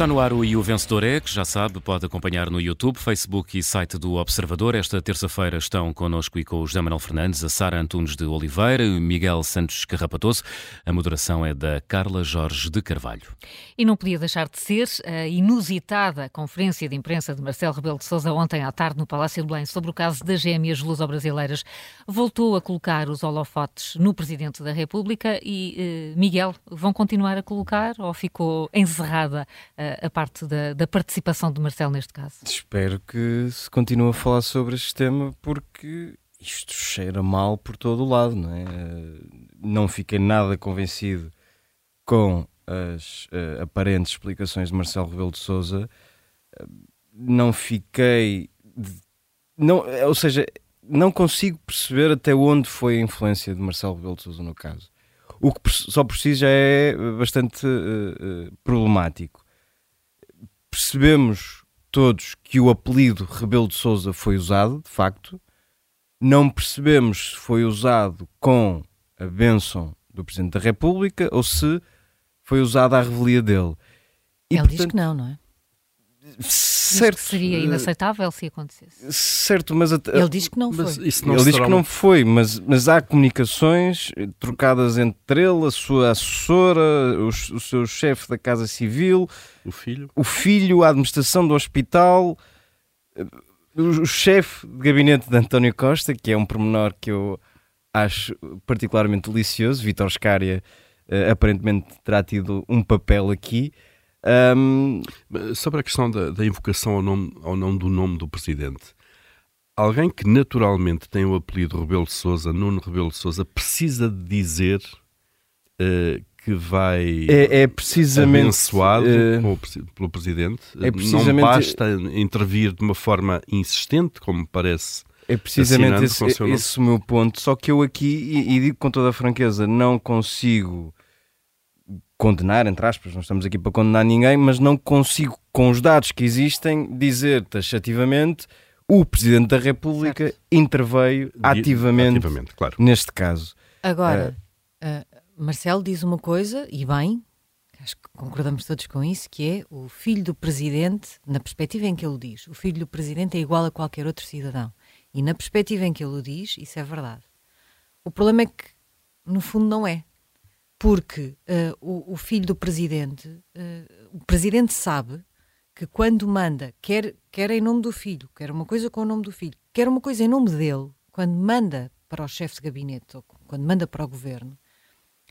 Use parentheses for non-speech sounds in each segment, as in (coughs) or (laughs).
Está no ar o E o Vencedor é, que já sabe, pode acompanhar no YouTube, Facebook e site do Observador. Esta terça-feira estão connosco e com o José Manuel Fernandes, a Sara Antunes de Oliveira e o Miguel Santos Carrapatoso. A moderação é da Carla Jorge de Carvalho. E não podia deixar de ser a inusitada conferência de imprensa de Marcelo Rebelo de Sousa ontem à tarde no Palácio de Belém sobre o caso das gêmeas luso-brasileiras. Voltou a colocar os holofotes no Presidente da República e, eh, Miguel, vão continuar a colocar ou ficou encerrada a parte da, da, participação de Marcelo neste caso? Espero que se continue a falar sobre este tema porque isto cheira mal por todo o lado, não é? Não fiquei nada convencido com as uh, aparentes explicações de Marcelo Rebelo de Sousa. Não fiquei, de, não, ou seja, não consigo perceber até onde foi a influência de Marcelo Rebelo de Sousa no caso. O que só por si já é bastante uh, uh, problemático percebemos todos que o apelido Rebelo de Souza foi usado, de facto. Não percebemos se foi usado com a bênção do Presidente da República ou se foi usada a revelia dele. E, Ele portanto, diz que não, não é? Certo. Que seria eh, inaceitável se acontecesse. Certo, mas ele diz que não foi. Não ele diz que não foi, mas, mas há comunicações trocadas entre ele, a sua assessora, o, o seu chefe da Casa Civil, o filho, o filho, a administração do hospital, o, o chefe de gabinete de António Costa, que é um pormenor que eu acho particularmente delicioso. Vitor Scária uh, aparentemente terá tido um papel aqui. Um... Sobre a questão da, da invocação ao, nome, ao não do nome do presidente, alguém que naturalmente tem o apelido Rebelo de Souza, Nuno Rebelo de Souza, precisa de dizer uh, que vai é, é precisamente abençoado uh, pelo presidente. É precisamente, não basta intervir de uma forma insistente, como parece. É precisamente esse, esse o meu ponto. Só que eu aqui, e, e digo com toda a franqueza, não consigo condenar, entre aspas, não estamos aqui para condenar ninguém, mas não consigo, com os dados que existem, dizer taxativamente o Presidente da República certo. interveio ativamente, ativamente claro. neste caso. Agora, uh, uh, Marcelo diz uma coisa, e bem, acho que concordamos todos com isso, que é o filho do Presidente, na perspectiva em que ele diz, o filho do Presidente é igual a qualquer outro cidadão. E na perspectiva em que ele o diz, isso é verdade. O problema é que, no fundo, não é porque uh, o, o, filho do presidente, uh, o presidente sabe que quando manda, quer, quer em nome do filho, quer uma coisa com o nome do filho, quer uma coisa em nome dele, quando manda para o chefe de gabinete ou quando manda para o governo,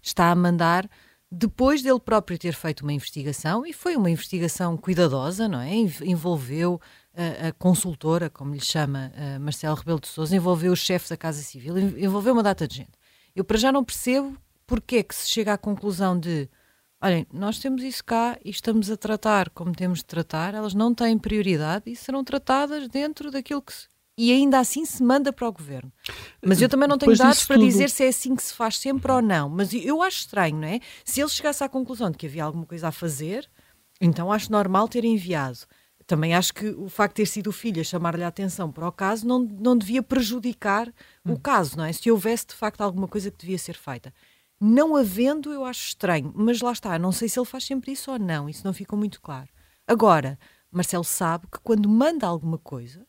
está a mandar depois dele próprio ter feito uma investigação, e foi uma investigação cuidadosa, não é? Envolveu a, a consultora, como lhe chama Marcelo Rebelo de Sousa, envolveu o chefe da Casa Civil, envolveu uma data de gente. Eu para já não percebo porque é que se chega à conclusão de olhem, nós temos isso cá e estamos a tratar como temos de tratar, elas não têm prioridade e serão tratadas dentro daquilo que se, e ainda assim se manda para o governo. Mas eu também não tenho dados para tudo... dizer se é assim que se faz sempre ou não. Mas eu acho estranho, não é? Se ele chegasse à conclusão de que havia alguma coisa a fazer, então acho normal ter enviado. Também acho que o facto de ter sido o filho a chamar-lhe a atenção para o caso não, não devia prejudicar hum. o caso, não é? Se houvesse de facto alguma coisa que devia ser feita. Não havendo, eu acho estranho, mas lá está, não sei se ele faz sempre isso ou não, isso não ficou muito claro. Agora, Marcelo sabe que quando manda alguma coisa,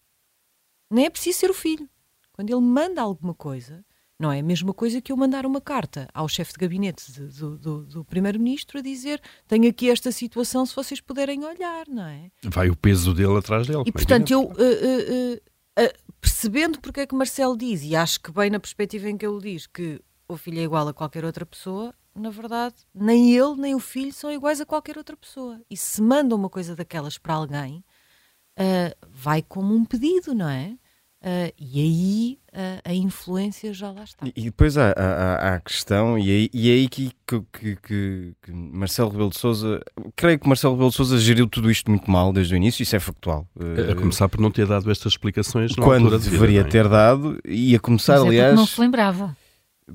nem é preciso ser o filho. Quando ele manda alguma coisa, não é a mesma coisa que eu mandar uma carta ao chefe de gabinete de, do, do, do primeiro-ministro a dizer tenho aqui esta situação, se vocês puderem olhar, não é? Vai o peso dele atrás dele. E portanto, eu uh, uh, uh, percebendo porque é que Marcelo diz, e acho que bem na perspectiva em que ele diz que o filho é igual a qualquer outra pessoa, na verdade, nem ele nem o filho são iguais a qualquer outra pessoa. E se manda uma coisa daquelas para alguém, uh, vai como um pedido, não é? Uh, e aí uh, a influência já lá está. E, depois há, há, há, a questão, e aí, e aí que, que, que, que, Marcelo Rebelo de Souza, creio que Marcelo Rebelo de Souza geriu tudo isto muito mal desde o início, isso é factual. A, a começar por não ter dado estas explicações quando deveria vida, é? ter dado, e a começar, Mas é aliás. Não se lembrava.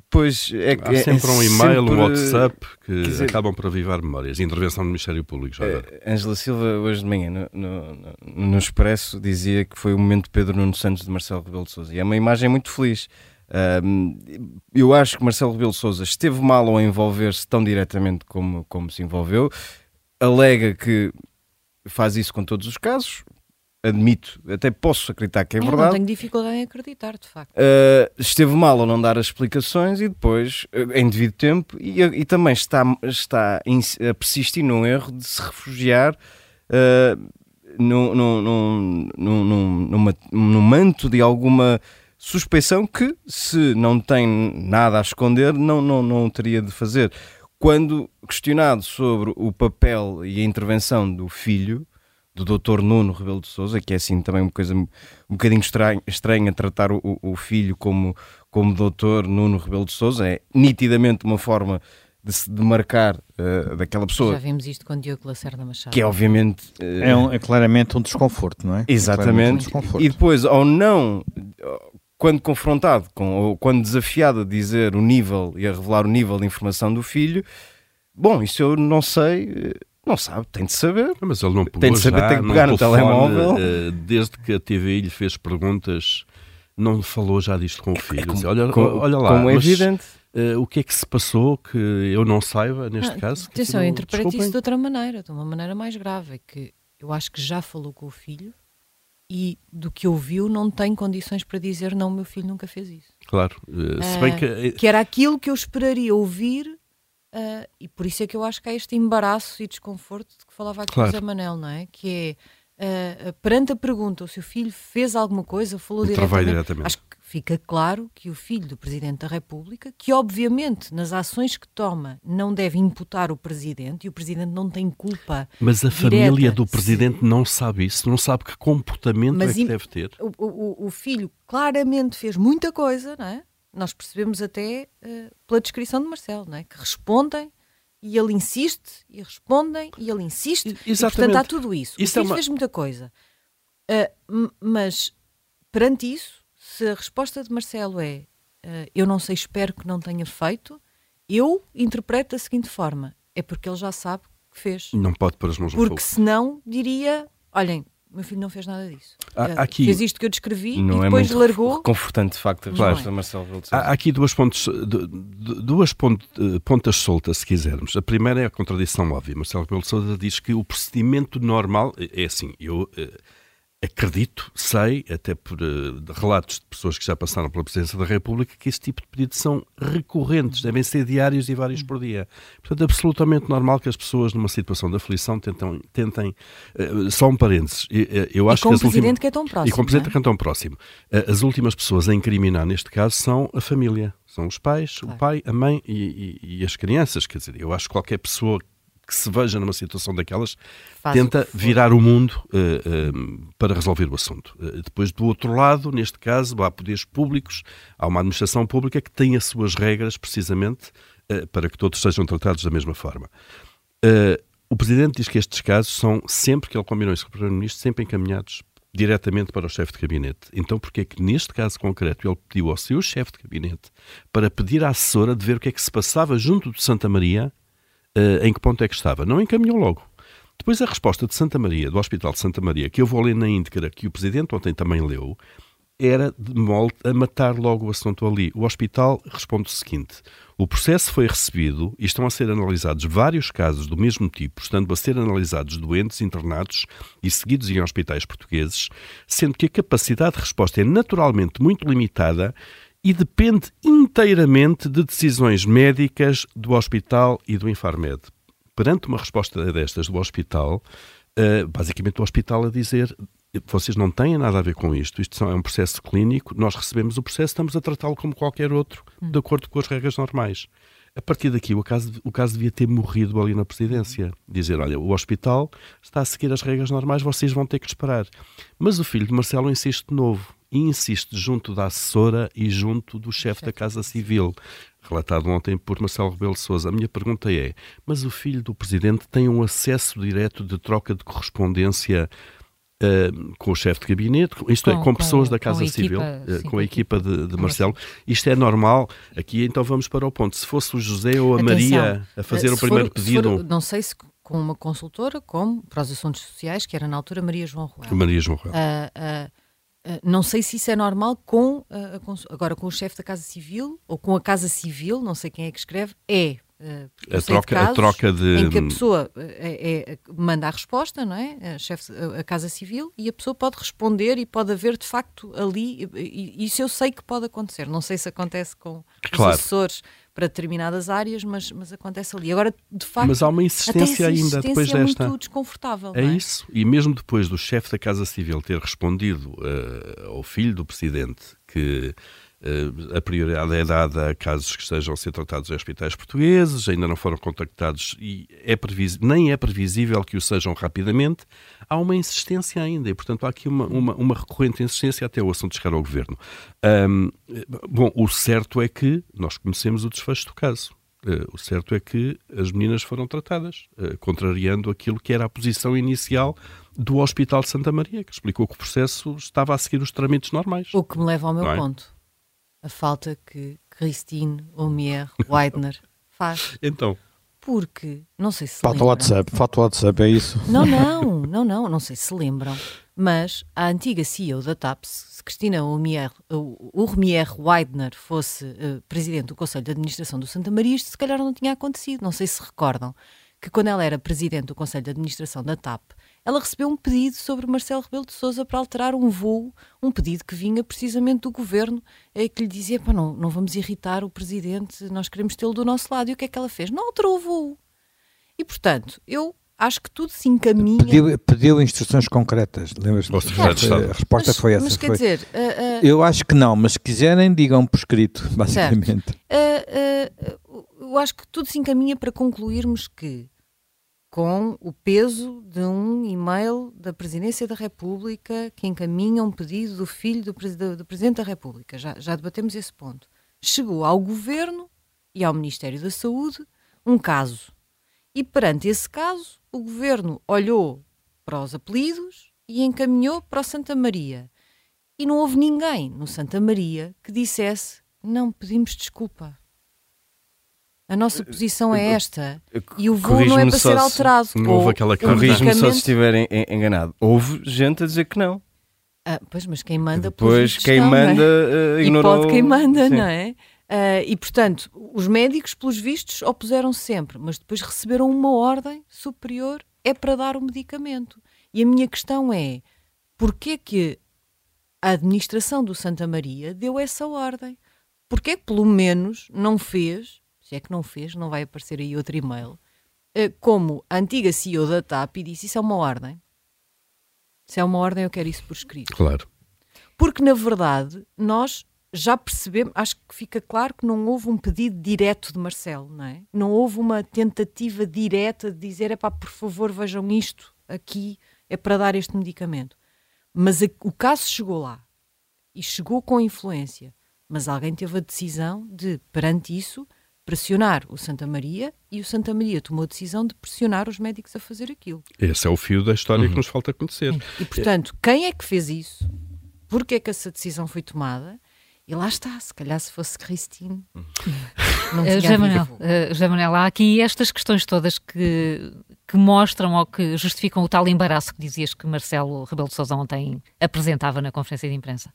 Pois é, Há é, sempre é, um e-mail, sempre, um WhatsApp que dizer, acabam por avivar memórias. Intervenção do Ministério Público. Já é, Angela Silva, hoje de manhã, no, no, no, Expresso, dizia que foi o momento de Pedro Nuno Santos de Marcelo Rebelo de Souza. E é uma imagem muito feliz. Um, eu acho que Marcelo Rebelo de Souza esteve mal ao envolver-se tão diretamente como, como se envolveu. Alega que faz isso com todos os casos, admito, até posso acreditar que é Eu verdade. não tenho dificuldade em acreditar, de facto. Uh, esteve mal ao não dar as explicações e depois, uh, em devido tempo, e, e também está, está a persistir num erro de se refugiar uh, num, num, num, num, numa, num manto de alguma suspeição que, se não tem nada a esconder, não, não, não teria de fazer. Quando questionado sobre o papel e a intervenção do filho, do Dr. Nuno Rebelo de Souza, que é assim também uma coisa um bocadinho estranha, estranha tratar o, o, filho como, como Dr. Nuno Rebelo de Souza, é nitidamente uma forma de se demarcar uh, daquela pessoa. Já vimos isto com Diogo Lacerda Machado. Que é obviamente... Uh, é, um, é, claramente um desconforto, não é? Exatamente. É um desconforto. E depois, ao não... Quando confrontado com, ou quando desafiado a dizer o nível e a revelar o nível de informação do filho, bom, isso eu não sei eh, não sabe, tem de saber. Mas ele não pegou tem de saber, já, tem que pegar no telemóvel. Uh, desde que a TVI lhe fez perguntas, não falou já disto com o é filho. É como, olha, como, olha lá, como é mas, evidente. Uh, o que é que se passou que eu não saiba neste ah, caso? Atenção, eu interpreto isso de outra maneira, de uma maneira mais grave, é que eu acho que já falou com o filho e do que ouviu não tem condições para dizer não, meu filho nunca fez isso. Claro, uh, se bem que... que era aquilo que eu esperaria ouvir Uh, e por isso é que eu acho que há este embaraço e desconforto de que falava aqui claro. o Zé Manel, não é? Que é, uh, perante a pergunta, o seu filho fez alguma coisa, falou diretamente, diretamente. Acho que fica claro que o filho do Presidente da República, que obviamente nas ações que toma não deve imputar o Presidente, e o Presidente não tem culpa Mas a direta, família do Presidente se... não sabe isso, não sabe que comportamento Mas é que deve ter. O, o, o filho claramente fez muita coisa, não é? Nós percebemos até uh, pela descrição de Marcelo, não é? que respondem e ele insiste, e respondem e ele insiste, Exatamente. e portanto há tudo isso. isso o filho é uma... fez muita coisa. Uh, mas perante isso, se a resposta de Marcelo é uh, eu não sei, espero que não tenha feito, eu interpreto da seguinte forma: é porque ele já sabe que fez. Não pode pôr as mãos no Porque fogo. senão diria: olhem, meu filho não fez nada disso. Há, uh, aqui, fez isto que eu descrevi não e é depois muito largou. Confortante de facto a resposta claro. Marcelo Há, há aqui duas, pontos, duas eh, pontas soltas, se quisermos. A primeira é a contradição óbvia. Marcelo Rebelo de Sousa diz que o procedimento normal é assim. Eu eh, acredito, sei, até por uh, relatos de pessoas que já passaram pela Presidência da República, que esse tipo de pedidos são recorrentes, devem ser diários e vários por dia. Portanto, é absolutamente normal que as pessoas, numa situação de aflição, tentem. tentem uh, só um parênteses. Eu acho e com que o Presidente últimas, que é tão próximo. E com o Presidente é? que é tão próximo. Uh, as últimas pessoas a incriminar, neste caso, são a família. São os pais, claro. o pai, a mãe e, e, e as crianças. Quer dizer, eu acho que qualquer pessoa que se veja numa situação daquelas Faz tenta virar o mundo uh, uh, para resolver o assunto. Uh, depois, do outro lado, neste caso, há poderes públicos, há uma administração pública que tem as suas regras, precisamente, para que todos sejam tratados da mesma forma. o Presidente diz que estes casos são, sempre que ele combinou isso com o Primeiro-Ministro, sempre encaminhados diretamente para o chefe de gabinete. Então, porque é que neste caso concreto ele pediu ao seu chefe de gabinete para pedir à assessora de ver o que é que se passava junto de Santa Maria uh, em que ponto é que estava. Não encaminhou logo. Depois a resposta de Santa Maria, do Hospital de Santa Maria, que eu vou ler na íntegra, que o Presidente ontem também leu, era de molde a matar logo o assunto ali. O hospital responde o seguinte: o processo foi recebido e estão a ser analisados vários casos do mesmo tipo, estando a ser analisados doentes internados e seguidos em hospitais portugueses, sendo que a capacidade de resposta é naturalmente muito limitada e depende inteiramente de decisões médicas do hospital e do Infarmed. Perante uma resposta destas do hospital, uh, basicamente o hospital a dizer vocês não têm nada a ver com isto, isto é um processo clínico, nós recebemos o processo, estamos a tratá-lo como qualquer outro, hum. de acordo com as regras normais. A partir daqui, o caso, o caso devia ter morrido ali na presidência. Dizer, olha, o hospital está a seguir as regras normais, vocês vão ter que esperar. Mas o filho de Marcelo insiste de novo e insiste junto da assessora e junto do chefe da Casa Civil, relatado ontem por Marcelo Rebelo de Sousa. A minha pergunta é: mas o filho do presidente tem um acesso direto de troca de correspondência Uh, com o chefe de gabinete, isto é, com, é, com, com pessoas da Casa Civil, equipa, uh, sim, com a equipa de, de Marcelo. Isto é normal. Aqui então vamos para o ponto. Se fosse o José ou a Atenção, Maria a fazer o primeiro for, pedido. For, não sei se com uma consultora, como para os assuntos sociais, que era na altura Maria João Ruel. Maria João Ruel. Uh, ah, não sei se isso é normal com, uh, agora com o chefe da Casa Civil ou com a Casa Civil, não sei quem é que escreve, é. Uh, a, troca, casos, a troca de. Em que a pessoa é, é, manda a resposta, não é? A, chefe, a, Casa Civil, e a pessoa pode responder e pode haver de facto ali. E, isso eu sei que pode acontecer. Não sei se acontece com claro. os assessores para determinadas áreas, mas, mas acontece ali. Agora, de facto. Mas há uma insistência ainda depois é desta. muito desconfortável. É, é, isso. E mesmo depois do chefe da Casa Civil ter respondido uh, ao filho do presidente que a prioridade é dada a casos que estejam a ser tratados em hospitais portugueses, ainda não foram contactados e é nem é previsível que o sejam rapidamente. Há uma insistência ainda e, portanto, há aqui uma, uma, uma recorrente insistência até o assunto chegar ao governo. Um, bom, o certo é que nós conhecemos o desfecho do caso. Uh, o certo é que as meninas foram tratadas, uh, contrariando aquilo que era a posição inicial do Hospital de Santa Maria, que explicou que o processo estava a seguir os trâmites normais. O que me leva ao meu é? ponto a falta que Christine Omier Weidner faz. Então. Porque, não sei se falta lembram. WhatsApp, falta WhatsApp, é isso? Não, (laughs) não, não, não, não sei se lembram, mas a antiga CEO da TAPS, se Cristina Urmier, Urmier Weidner fosse uh, presidente do Conselho de Administração do Santa Maria, isto se calhar não tinha acontecido, não sei se recordam, que quando ela era presidente do Conselho de Administração da TAP, ela recebeu um pedido sobre Marcelo Rebelo de Sousa para alterar um voo, um pedido que vinha precisamente do governo, é, que lhe dizia, Pá, não, não vamos irritar o presidente, nós queremos tê-lo do nosso lado. E o que é que ela fez? Não alterou o voo. E, portanto, eu acho que tudo se encaminha. Pediu, pediu instruções concretas, lembras-te? A resposta mas, foi essa. Mas quer foi. dizer. Uh, uh, eu acho que não, mas se quiserem, digam por escrito, basicamente. Uh, eu acho que tudo se encaminha para concluirmos que com o peso de um e-mail da Presidência da República que encaminha um pedido do filho do, do, do Presidente da República. Já, já debatemos esse ponto. Chegou ao Governo e ao Ministério da Saúde um caso. E perante esse caso, o Governo olhou para os apelidos e encaminhou para o Santa Maria. E não houve ninguém no Santa Maria que dissesse: não pedimos desculpa. A nossa eh, posição é esta. E o voo não é para ser alterado. Não houve aquela Corrige-me só se estiver enganado. Houve gente a dizer que não. Ah, pois, mas quem manda Depois quem questão, manda é? uh, ignorou. E pode quem manda, Sim. não é? Uh, e portanto, os médicos, pelos vistos, opuseram -se sempre, mas depois receberam uma ordem superior, é para dar o medicamento. E a minha questão é: porquê que a administração do Santa Maria deu essa ordem? Porquê que pelo menos não fez se é que não fez, não vai aparecer aí outro e-mail, eh, como a antiga CEO da TAP e disse: Isso é uma ordem. Se é uma ordem, eu quero isso por escrito. Claro. Porque, na verdade, nós já percebemos, acho que fica claro que não houve um pedido direto de Marcelo, não é? Não houve uma tentativa direta de dizer: é pá, por favor, vejam isto aqui, é para dar este medicamento. Mas a, o caso chegou lá e chegou com influência. Mas alguém teve a decisão de, perante isso, pressionar o Santa Maria e o Santa Maria tomou a decisão de pressionar os médicos a fazer aquilo. Esse é o fio da história uhum. que nos falta conhecer. E, portanto, quem é que fez isso? Porquê é que essa decisão foi tomada? E lá está, se calhar se fosse Christine. Uh, José, Manuel, uh, José Manuel, há aqui estas questões todas que, que mostram ou que justificam o tal embaraço que dizias que Marcelo Rebelo de Sousa ontem apresentava na conferência de imprensa.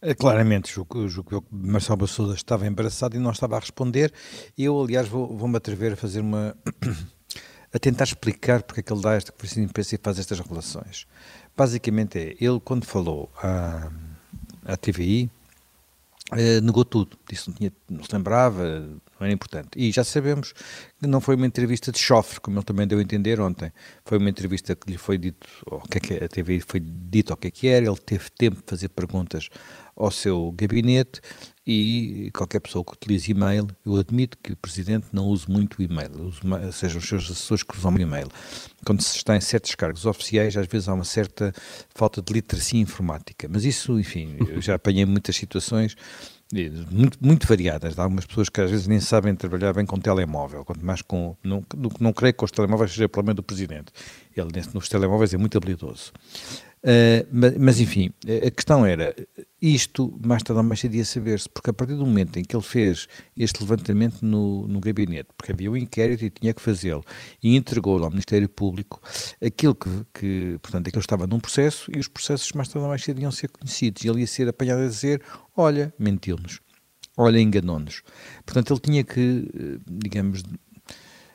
É, claramente, julgo, julgo que Marcelo Bassouda estava embaraçado e não estava a responder. Eu, aliás, vou-me vou atrever a fazer uma. (coughs) a tentar explicar porque é que ele dá esta conferência de imprensa e faz estas relações. Basicamente é, ele quando falou à, à TVI, eh, negou tudo, disse não, tinha, não se lembrava, não era importante. E já sabemos que não foi uma entrevista de chofre, como ele também deu a entender ontem. Foi uma entrevista que lhe foi dito, o que é que a TVI foi dito o que é que era, ele teve tempo de fazer perguntas ao seu gabinete e qualquer pessoa que utilize e-mail, eu admito que o Presidente não use muito o e-mail, sejam os seus assessores que usam o e-mail. Quando se está em certos cargos oficiais, às vezes há uma certa falta de literacia informática, mas isso, enfim, eu já apanhei muitas situações muito, muito variadas. Há algumas pessoas que às vezes nem sabem trabalhar bem com telemóvel, quanto mais com. Não, não, creio que os telemóveis seja problema do Presidente. Ele, nos telemóveis, é muito habilidoso. Uh, mas, mas, enfim, a questão era, isto mais tarde ou mais cedo ia saber-se, porque a partir do momento em que ele fez este levantamento no, no gabinete, porque havia um inquérito e tinha que fazê-lo, e entregou-lo ao Ministério Público, aquilo que, que, portanto, aquilo estava num processo e os processos mais tarde ou mais cedo iam ser conhecidos, e ele ia ser apanhado a dizer, olha, mentiu-nos. olha, enganou-nos. Portanto, ele tinha que, eh, digamos,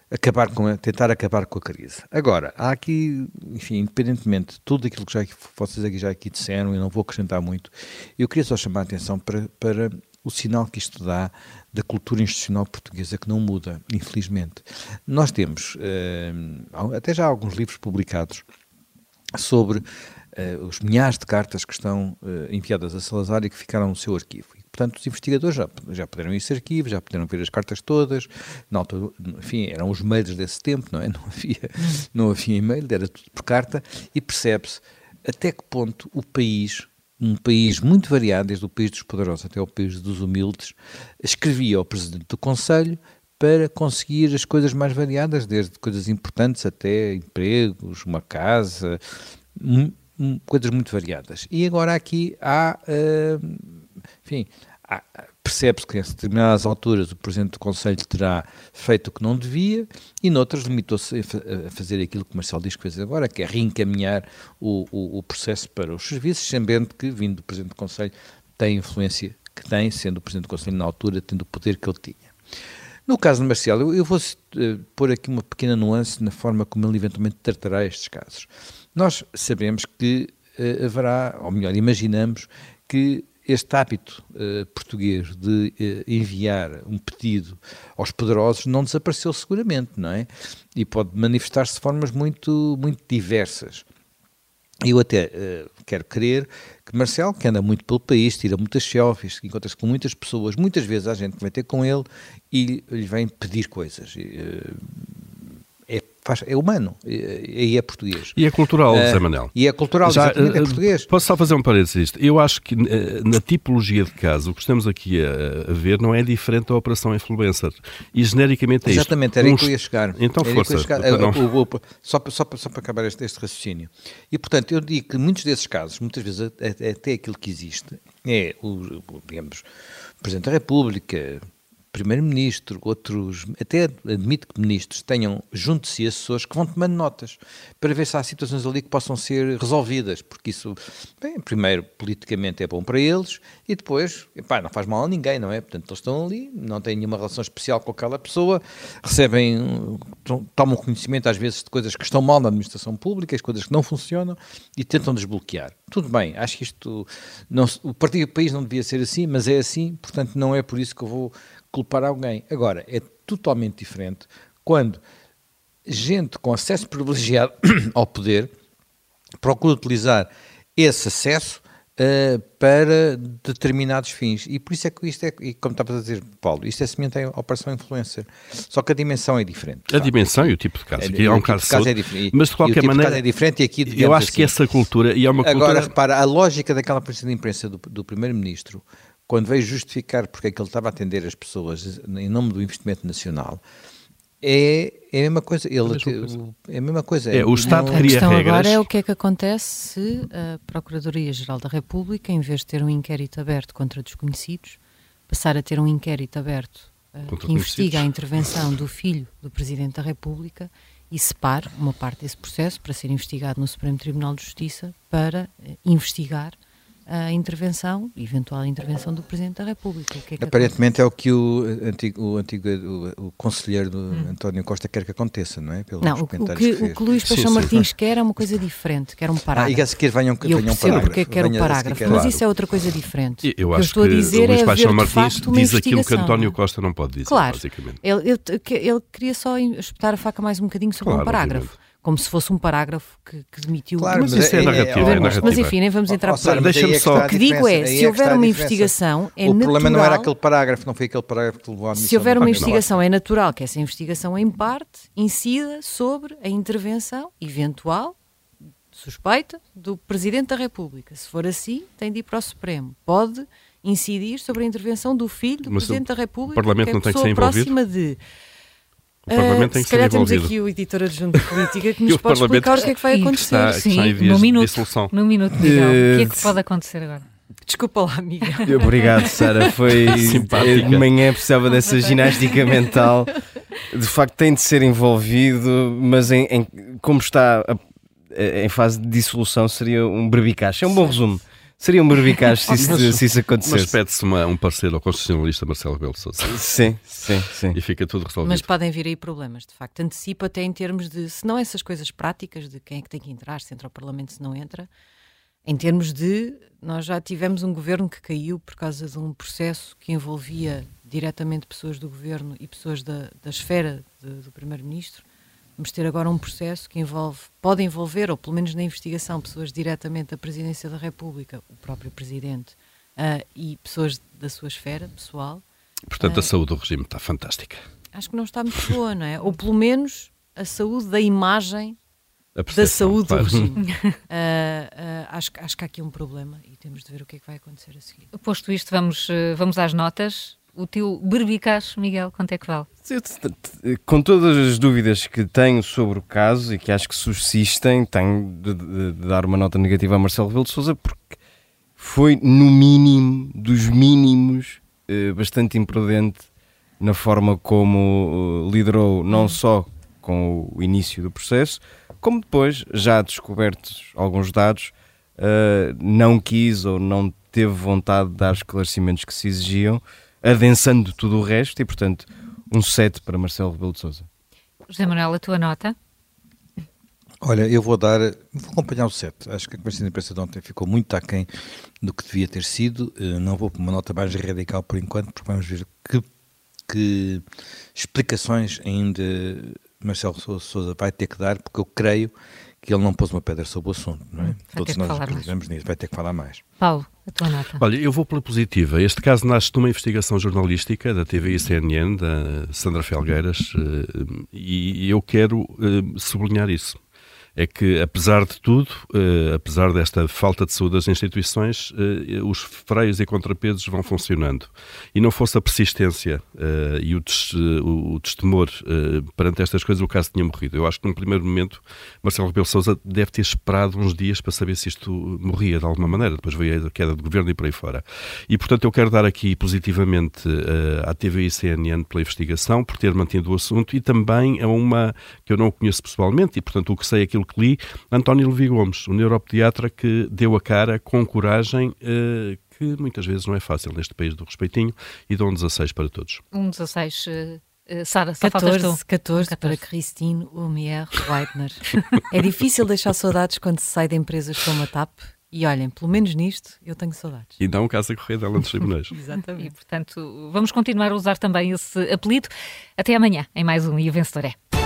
acabar com a, tentar acabar com a crise. Agora, há aqui, enfim, independentemente de tudo aquilo que já, vocês aqui já aqui disseram, e não vou acrescentar muito, eu queria só chamar a atenção para, para o sinal que isto dá da cultura institucional portuguesa que não muda, infelizmente. Nós temos, uh, até já alguns livros publicados sobre uh, os milhares de cartas que estão uh, enviadas a Salazar e que ficaram no seu arquivo. Portanto, os investigadores já, já puderam ir esse arquivo, já puderam ver as cartas todas. Na altura, enfim, eram os mails desse tempo, não é? (laughs) Não havia, não havia e-mail, era tudo por carta. E percebe-se até que ponto o país, um país muito variado, desde o país dos poderosos até o país dos humildes, escrevia ao Presidente do Conselho para conseguir as coisas mais variadas, desde coisas importantes até empregos, uma casa, coisas muito variadas. E agora aqui há, uh, enfim, percebe-se que em determinadas alturas o Presidente do Conselho terá feito o que não devia e noutras limitou-se a fazer aquilo que o Marcelo diz que fez agora, que é reencaminhar o, o, o, processo para os serviços, sabendo que, vindo do Presidente do Conselho, tem influência que tem, sendo o Presidente do Conselho na altura, tendo o poder que ele tinha. No caso de Marcelo, eu, eu vou uh, pôr aqui uma pequena nuance na forma como ele eventualmente tratará estes casos. Nós sabemos que uh, haverá, ou melhor, imaginamos que este hábito uh, português de uh, enviar um pedido aos poderosos não desapareceu seguramente, não é? E pode manifestar-se de formas muito, muito diversas. Eu até uh, quero crer que Marcelo, que anda muito pelo país, tira muitas selfies, encontra-se com muitas pessoas, muitas vezes há gente que vai ter com ele e lhe vem pedir coisas. É faz, é humano e é português. E é cultural, uh, Zé Manel. E é cultural, Já, exatamente, é português. Posso só fazer um parênteses? Eu acho que uh, na tipologia de caso, o que estamos aqui a, a, ver não é diferente da Operação Influencer. E genericamente é Exatamente, era um... aí que eu ia chegar. Então, era força. Chegar. Não... O, o, só, só, só para acabar este, este, raciocínio. E, portanto, eu digo que muitos desses casos, muitas vezes até aquilo que existe, é o, digamos, o Presidente da República, Primeiro-Ministro, outros, até admito que ministros tenham junto de si assessores que vão tomando notas para ver se há situações ali que possam ser resolvidas, porque isso, bem, primeiro, politicamente é bom para eles e depois, epá, não faz mal a ninguém, não é? Portanto, eles estão ali, não têm nenhuma relação especial com aquela pessoa, recebem, tomam conhecimento às vezes de coisas que estão mal na administração pública, as coisas que não funcionam e tentam desbloquear. Tudo bem, acho que isto, não, o partido do país não devia ser assim, mas é assim, portanto, não é por isso que eu vou culpar alguém. Agora, é totalmente diferente quando gente com acesso privilegiado (coughs) ao poder procura utilizar esse acesso uh, para determinados fins. E por isso é que isto é, e como estava a dizer, Paulo, isto é semelhante à operação influencer. Só que a dimensão é diferente. A dimensão e o tipo de caso. É, aqui é um caso, de caso é diferente. Mas de qualquer tipo maneira. É diferente e aqui, eu acho assim, que essa cultura. E é uma cultura... Agora, repara, a lógica daquela presença de imprensa do, do Primeiro-Ministro quando veio justificar porque é que ele estava a atender as pessoas em nome do investimento nacional, é, é a mesma coisa. Ele, é a mesma coisa. É, o Estado não, cria A questão regras. agora é o que é que acontece se a Procuradoria-Geral da República, em vez de ter um inquérito aberto contra desconhecidos, passar a ter um inquérito aberto uh, que investiga a intervenção do filho do Presidente da República e separe uma parte desse processo para ser investigado no Supremo Tribunal de Justiça para uh, investigar a intervenção, eventual intervenção do Presidente da República. Que é que Aparentemente acontece? é o que o antigo, o, antigo, o, o conselheiro do hum. António Costa quer que aconteça, não é? Pelos não, o, que, que, o que Luís Paixão Martins quer é uma coisa diferente, quer um parágrafo. Ah, e que venham, e eu venham percebo porque é quer o parágrafo, mas claro. isso é outra coisa diferente. Eu, eu acho que, que dizer Luís é Paixão Martins diz aquilo que António Costa não pode dizer, claro. basicamente. Ele, ele, ele queria só espetar a faca mais um bocadinho sobre claro, um parágrafo. Obviamente como se fosse um parágrafo que, que demitiu. Claro, mas, mas isso é, é, narrativa, é, é, narrativa. Mas enfim, nem vamos entrar por aí. Deixa-me é só. O que digo é, se houver uma investigação, é o natural. O problema não era aquele parágrafo, não foi aquele parágrafo que levou à Se houver uma investigação, é natural que essa investigação, em parte, incida sobre a intervenção eventual, suspeita, do Presidente da República. Se for assim, tem de ir para o Supremo. Pode incidir sobre a intervenção do filho do mas Presidente da República. O Parlamento não tem que ser envolvido? próxima de o Parlamento uh, tem que ser envolvido. Se calhar temos aqui o editor adjunto de política que (laughs) nos pode explicar o que é que vai acontecer. Está, Sim, no minuto, no minuto, Miguel. Uh, o que é que pode acontecer agora? Desculpa lá, amiga. (laughs) Obrigado, Sara. Foi (laughs) de manhã precisava dessa ginástica mental. De facto, tem de ser envolvido, mas em, em como está a, em fase de dissolução, seria um brebicacho. É um bom resumo seria um barbicaz se, (laughs) isso, se isso acontecesse. Mas pede-se um parceiro ao constitucionalista Marcelo Rebelo de Sousa. Sim, sim, sim. E fica tudo resolvido. Mas podem vir aí problemas, de facto. Antecipo até em termos de, se não essas coisas práticas de quem é que tem que entrar, se entra ao Parlamento, se não entra, em termos de, nós já tivemos um governo que caiu por causa de um processo que envolvia diretamente pessoas do governo e pessoas da, da esfera de, do primeiro-ministro. Vamos ter agora um processo que envolve, pode envolver, ou pelo menos na investigação, pessoas diretamente da Presidência da República, o próprio Presidente, uh, e pessoas da sua esfera pessoal. Portanto, uh, a saúde do regime está fantástica. Acho que não está muito boa, não é? Ou pelo menos a saúde da imagem da saúde claro. do regime. uh, (laughs) acho, acho que há aqui um problema e temos de ver o que é que vai acontecer a seguir. Posto isto, vamos, vamos às notas o teu berbicaz, Miguel, quanto é que vale? Com todas as dúvidas que tenho sobre o caso e que acho que subsistem, tenho de, de, de dar uma nota negativa a Marcelo Rebelo de Sousa porque foi, no mínimo, dos mínimos, eh, bastante imprudente na forma como eh, liderou não só com o início do processo, como depois, já descobertos alguns dados, eh, não quis ou não teve vontade de dar esclarecimentos que se exigiam, adensando tudo o resto e, portanto, um 7 para Marcelo Rebelo de Sousa. José Manuel, a tua nota? Olha, eu vou dar, vou acompanhar o 7. Acho que a conversa de imprensa de ontem ficou muito aquém do que devia ter sido. Eh, não vou para uma nota mais radical por enquanto, porque vamos ver que, que explicações ainda Marcelo Sousa vai ter que dar, porque eu creio que ele não pôs uma pedra sobre o assunto, não é? Vai Todos nós acreditamos nisso, vai ter que falar mais. Paulo, a tua nota. Olha, eu vou pela positiva. Este caso nasce de uma investigação jornalística da TV e CNN, da Sandra Felgueiras, eh, e eu quero eh, sublinhar isso é que, apesar de tudo, uh, apesar desta falta de saúde das instituições, uh, os freios e contrapesos vão funcionando. E não fosse a persistência uh, e o, des, o destemor perante estas coisas, o caso tinha morrido. Eu acho que, num primeiro momento, Marcelo Rebelo Sousa deve ter esperado uns dias para saber se isto morria de alguma maneira. Depois veio a queda do governo e por aí fora. E, portanto, eu quero dar aqui positivamente à TV e CNN pela investigação, por ter mantido o assunto e também a uma que eu não conheço pessoalmente e, portanto, o que sei é aquilo que li, António Levi Gomes, o neuropediatra que deu a cara com coragem, uh, que muitas vezes não é fácil neste país do respeitinho, e dou um 16 para todos. Um 16, uh, uh, Sara, só 14, 14, 14 para Christine Humier Weidner. (laughs) é difícil deixar saudades quando se sai de empresas como a TAP, e olhem, pelo menos nisto eu tenho saudades. E não Casa Correia dela nos tribunais. (laughs) Exatamente. E portanto, vamos continuar a usar também esse apelido. Até amanhã, em mais um E o Vencedor é.